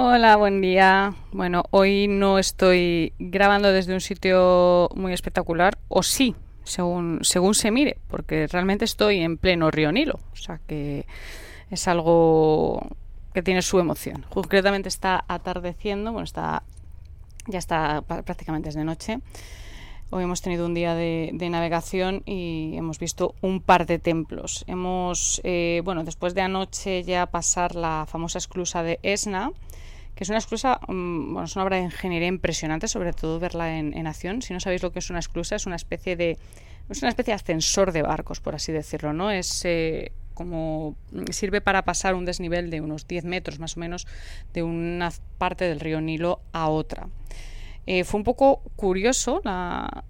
Hola, buen día. Bueno, hoy no estoy grabando desde un sitio muy espectacular, o sí, según, según se mire, porque realmente estoy en pleno río Nilo, o sea que es algo que tiene su emoción. Concretamente está atardeciendo, bueno, está ya está prácticamente desde noche. Hoy hemos tenido un día de, navegación y hemos visto un par de templos. Hemos, eh, bueno, después de anoche ya pasar la famosa esclusa de Esna, que es una esclusa, mm, bueno, es una obra de ingeniería impresionante, sobre todo verla en, acción. Si no sabéis lo que es una esclusa, es una especie de, es una especie ascensor de barcos, por así decirlo, ¿no? Es eh, como sirve para pasar un desnivel de unos 10 metros más o menos de una parte del río Nilo a otra. Eh, fue un poco curioso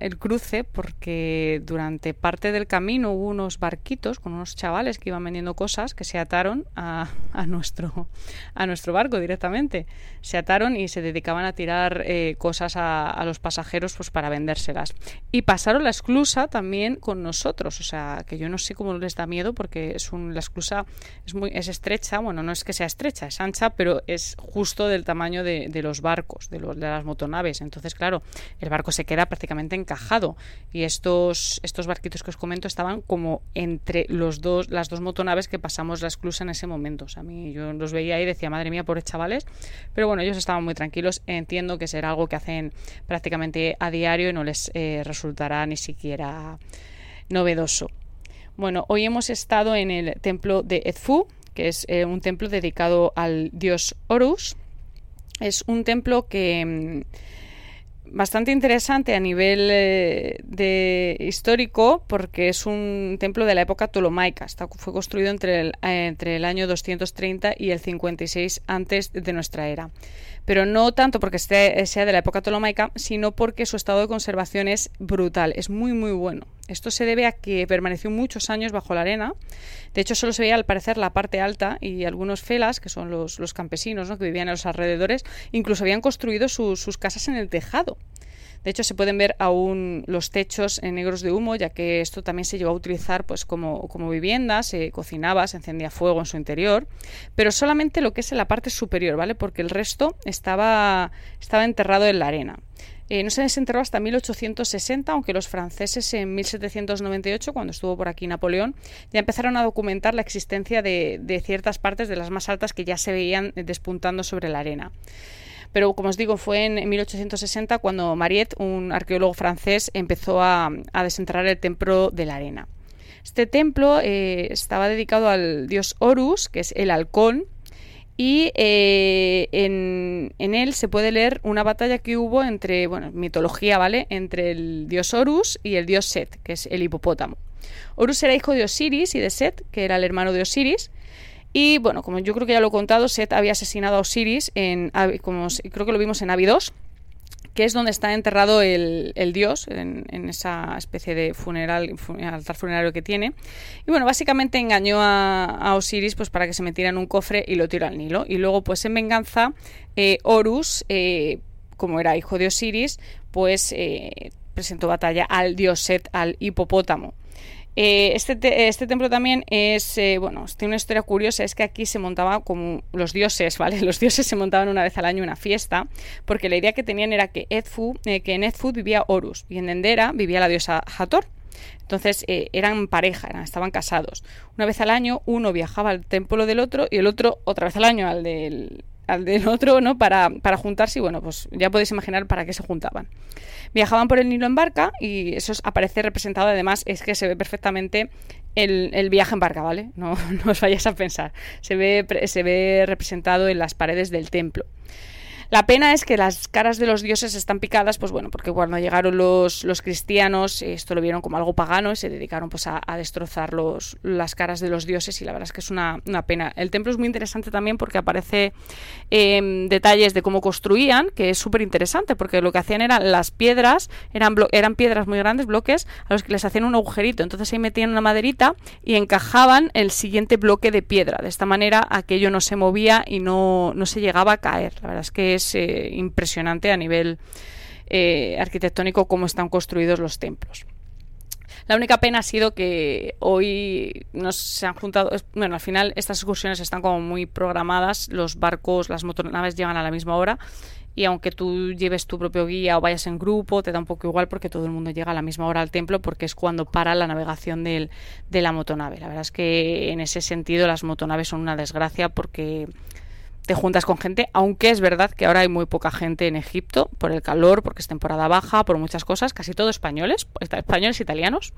el cruce porque durante parte del camino hubo unos barquitos con unos chavales que iban vendiendo cosas que se ataron a, nuestro, a nuestro barco directamente. Se ataron y se dedicaban a tirar eh, cosas a, los pasajeros pues, para vendérselas. Y pasaron la esclusa también con nosotros. O sea, que yo no sé cómo les da miedo porque es un, la esclusa es, muy, es estrecha. Bueno, no es que sea estrecha, es ancha, pero es justo del tamaño de, de los barcos, de, de las motonaves. Entonces, claro, el barco se queda prácticamente encajado y estos, estos barquitos que os comento estaban como entre los dos, las dos motonaves que pasamos la esclusa en ese momento. O sea, a mí yo los veía y decía, madre mía, pobres chavales. Pero bueno, ellos estaban muy tranquilos. Entiendo que será algo que hacen prácticamente a diario y no les eh, resultará ni siquiera novedoso. Bueno, hoy hemos estado en el templo de Edfu, que es eh, un templo dedicado al dios Horus. Es un templo que mm, bastante interesante a nivel eh, de histórico porque es un templo de la época tolomaica. fue construido entre el, eh, entre el año 230 y el 56 antes de nuestra era pero no tanto porque sea de la época tolomaica, sino porque su estado de conservación es brutal, es muy muy bueno. Esto se debe a que permaneció muchos años bajo la arena. De hecho, solo se veía al parecer la parte alta y algunos felas, que son los, campesinos que vivían en los alrededores, incluso habían construido sus casas en el tejado. De hecho, se pueden ver aún los techos negros de humo, ya que esto también se llegó a utilizar pues, como, vivienda, se cocinaba, se encendía fuego en su interior, pero solamente lo que es en la parte superior, ¿vale? Porque el resto estaba enterrado en la arena. Eh, no se desenterró hasta 1860, aunque los franceses en 1798, cuando estuvo por aquí Napoleón, ya empezaron a documentar la existencia de, ciertas partes de las más altas que ya se veían despuntando sobre la arena. Pero como os digo, fue en 1860 cuando Mariette, un arqueólogo francés, empezó a, desenterrar el templo de la arena. Este templo eh, estaba dedicado al dios Horus, que es el halcón, y eh, en, él se puede leer una batalla que hubo entre, bueno, mitología, ¿vale? Entre el dios Horus y el dios Set, que es el hipopótamo. Horus era hijo de Osiris y de Set, que era el hermano de Osiris, y bueno, como yo creo que ya lo he contado, Set había asesinado a Osiris, en, como creo que lo vimos en Abidos, que es donde está enterrado el, dios, en, esa especie de funeral, altar funerario que tiene. Y bueno, básicamente engañó a, Osiris pues, para que se metiera en un cofre y lo tiró al Nilo. Y luego, pues en venganza, eh, Horus, eh, como era hijo de Osiris, pues eh, presentó batalla al dios Set, al hipopótamo. Eh, este, este templo también es, eh, bueno, tiene una historia curiosa, es que aquí se montaba como los dioses, ¿vale? Los dioses se montaban una vez al año una fiesta, porque la idea que tenían era que, Edfu, eh, que en Edfu vivía Horus y en Dendera vivía la diosa Hathor. Entonces eran pareja, eran, estaban casados. Una vez al año uno viajaba al templo del otro y el otro otra vez al año al del, del otro, ¿no? Para, para juntarse y bueno, pues ya podéis imaginar para qué se juntaban. Viajaban por el Nilo en barca y eso aparece representado además, es que se ve perfectamente el, viaje en barca, ¿vale? No, no os vayáis a pensar. Se ve, se ve representado en las paredes del templo. La pena es que las caras de los dioses están picadas, pues bueno, porque cuando llegaron los, los cristianos, esto lo vieron como algo pagano y se dedicaron pues a, destrozar los, las caras de los dioses y la verdad es que es una, pena. El templo es muy interesante también porque aparece em, detalles de cómo construían, que es súper interesante porque lo que hacían eran las piedras, eran, eran piedras muy grandes, bloques, a los que les hacían un agujerito, entonces ahí metían una maderita y encajaban el siguiente bloque de piedra. De esta manera aquello no se movía y no, no se llegaba a caer. La verdad es que eh, impresionante a nivel eh, arquitectónico cómo están construidos los templos. La única pena ha sido que hoy nos se han juntado, bueno, al final estas excursiones están como muy programadas, los barcos, las motonaves llegan a la misma hora y aunque tú lleves tu propio guía o vayas en grupo, te da un poco igual porque todo el mundo llega a la misma hora al templo porque es cuando para la navegación del, de la motonave. La verdad es que en ese sentido las motonaves son una desgracia porque te juntas con gente, aunque es verdad que ahora hay muy poca gente en Egipto por el calor, porque es temporada baja, por muchas cosas, casi todo españoles, españoles italianos,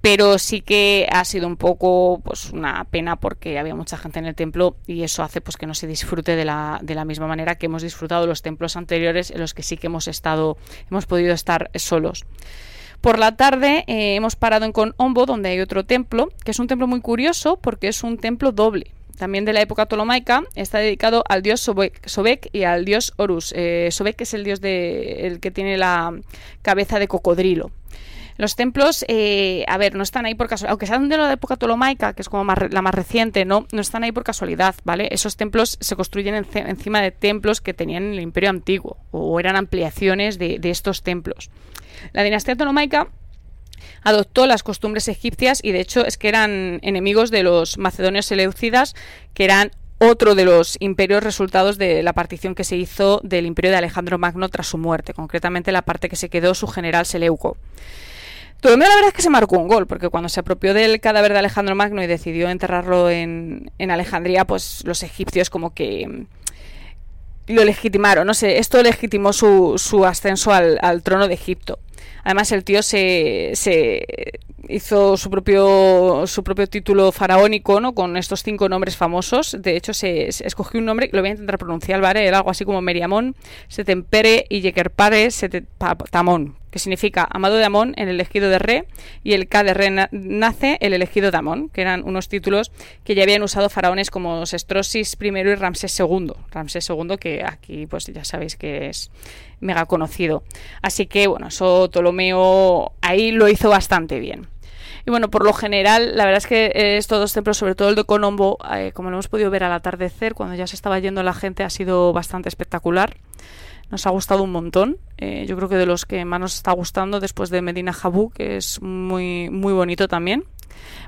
pero sí que ha sido un poco pues una pena porque había mucha gente en el templo y eso hace pues que no se disfrute de la, de la misma manera que hemos disfrutado los templos anteriores en los que sí que hemos estado hemos podido estar solos. Por la tarde eh, hemos parado en Conombo donde hay otro templo que es un templo muy curioso porque es un templo doble también de la época tolomaica, está dedicado al dios Sobek, y al dios Horus. Eh, Sobek es el dios de, el que tiene la cabeza de cocodrilo. Los templos, eh, a ver, no están ahí por casualidad, aunque sean de la época tolomaica, que es como la más reciente, no, no están ahí por casualidad, ¿vale? Esos templos se construyen encima de templos que tenían en el Imperio Antiguo o eran ampliaciones de, de estos templos. La dinastía tolomaica adoptó las costumbres egipcias y de hecho es que eran enemigos de los macedonios seleucidas, que eran otro de los imperios resultados de la partición que se hizo del imperio de Alejandro Magno tras su muerte, concretamente la parte que se quedó su general Seleuco. Ptolomeo la verdad es que se marcó un gol, porque cuando se apropió del cadáver de Alejandro Magno y decidió enterrarlo en, Alejandría, pues los egipcios como que mm, lo legitimaron, no sé, esto legitimó su, su ascenso al, al, trono de Egipto. Además el tío se, se hizo su propio su propio título faraónico, ¿no? Con estos cinco nombres famosos. De hecho, se, escogió un nombre, lo voy a intentar pronunciar, ¿vale? Era algo así como Meriamón, Setempere y Yekerpare Setetamón, que significa amado de Amón, el elegido de Re, y el K de Re nace, el elegido de Amón, que eran unos títulos que ya habían usado faraones como Sestrosis I y Ramsés II. Ramsés II, que aquí pues ya sabéis que es mega conocido. Así que bueno, eso Ptolomeo ahí lo hizo bastante bien. Y bueno, por lo general, la verdad es que estos dos templos, sobre todo el de Colombo, eh, como lo hemos podido ver al atardecer, cuando ya se estaba yendo la gente, ha sido bastante espectacular. Nos ha gustado un montón. Eh, yo creo que de los que más nos está gustando después de Medina Jabú, que es muy, muy bonito también.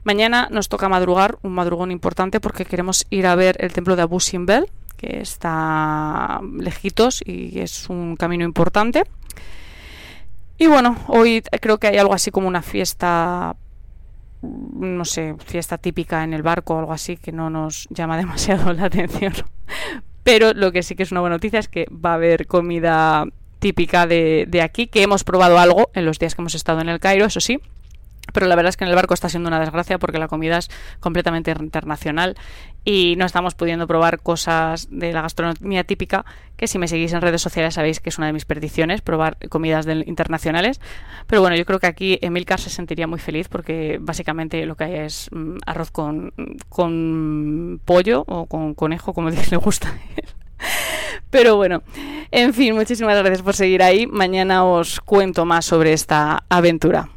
Mañana nos toca madrugar, un madrugón importante, porque queremos ir a ver el templo de Abu Simbel, que está lejitos y es un camino importante. Y bueno, hoy creo que hay algo así como una fiesta no sé, fiesta típica en el barco o algo así que no nos llama demasiado la atención. Pero lo que sí que es una buena noticia es que va a haber comida típica de, de aquí, que hemos probado algo en los días que hemos estado en el Cairo, eso sí. Pero la verdad es que en el barco está siendo una desgracia porque la comida es completamente internacional y no estamos pudiendo probar cosas de la gastronomía típica, que si me seguís en redes sociales sabéis que es una de mis perdiciones, probar comidas internacionales. Pero bueno, yo creo que aquí Emilcar se sentiría muy feliz porque básicamente lo que hay es mm, arroz con, con pollo o con conejo, como le gusta. Pero bueno, en fin, muchísimas gracias por seguir ahí. Mañana os cuento más sobre esta aventura.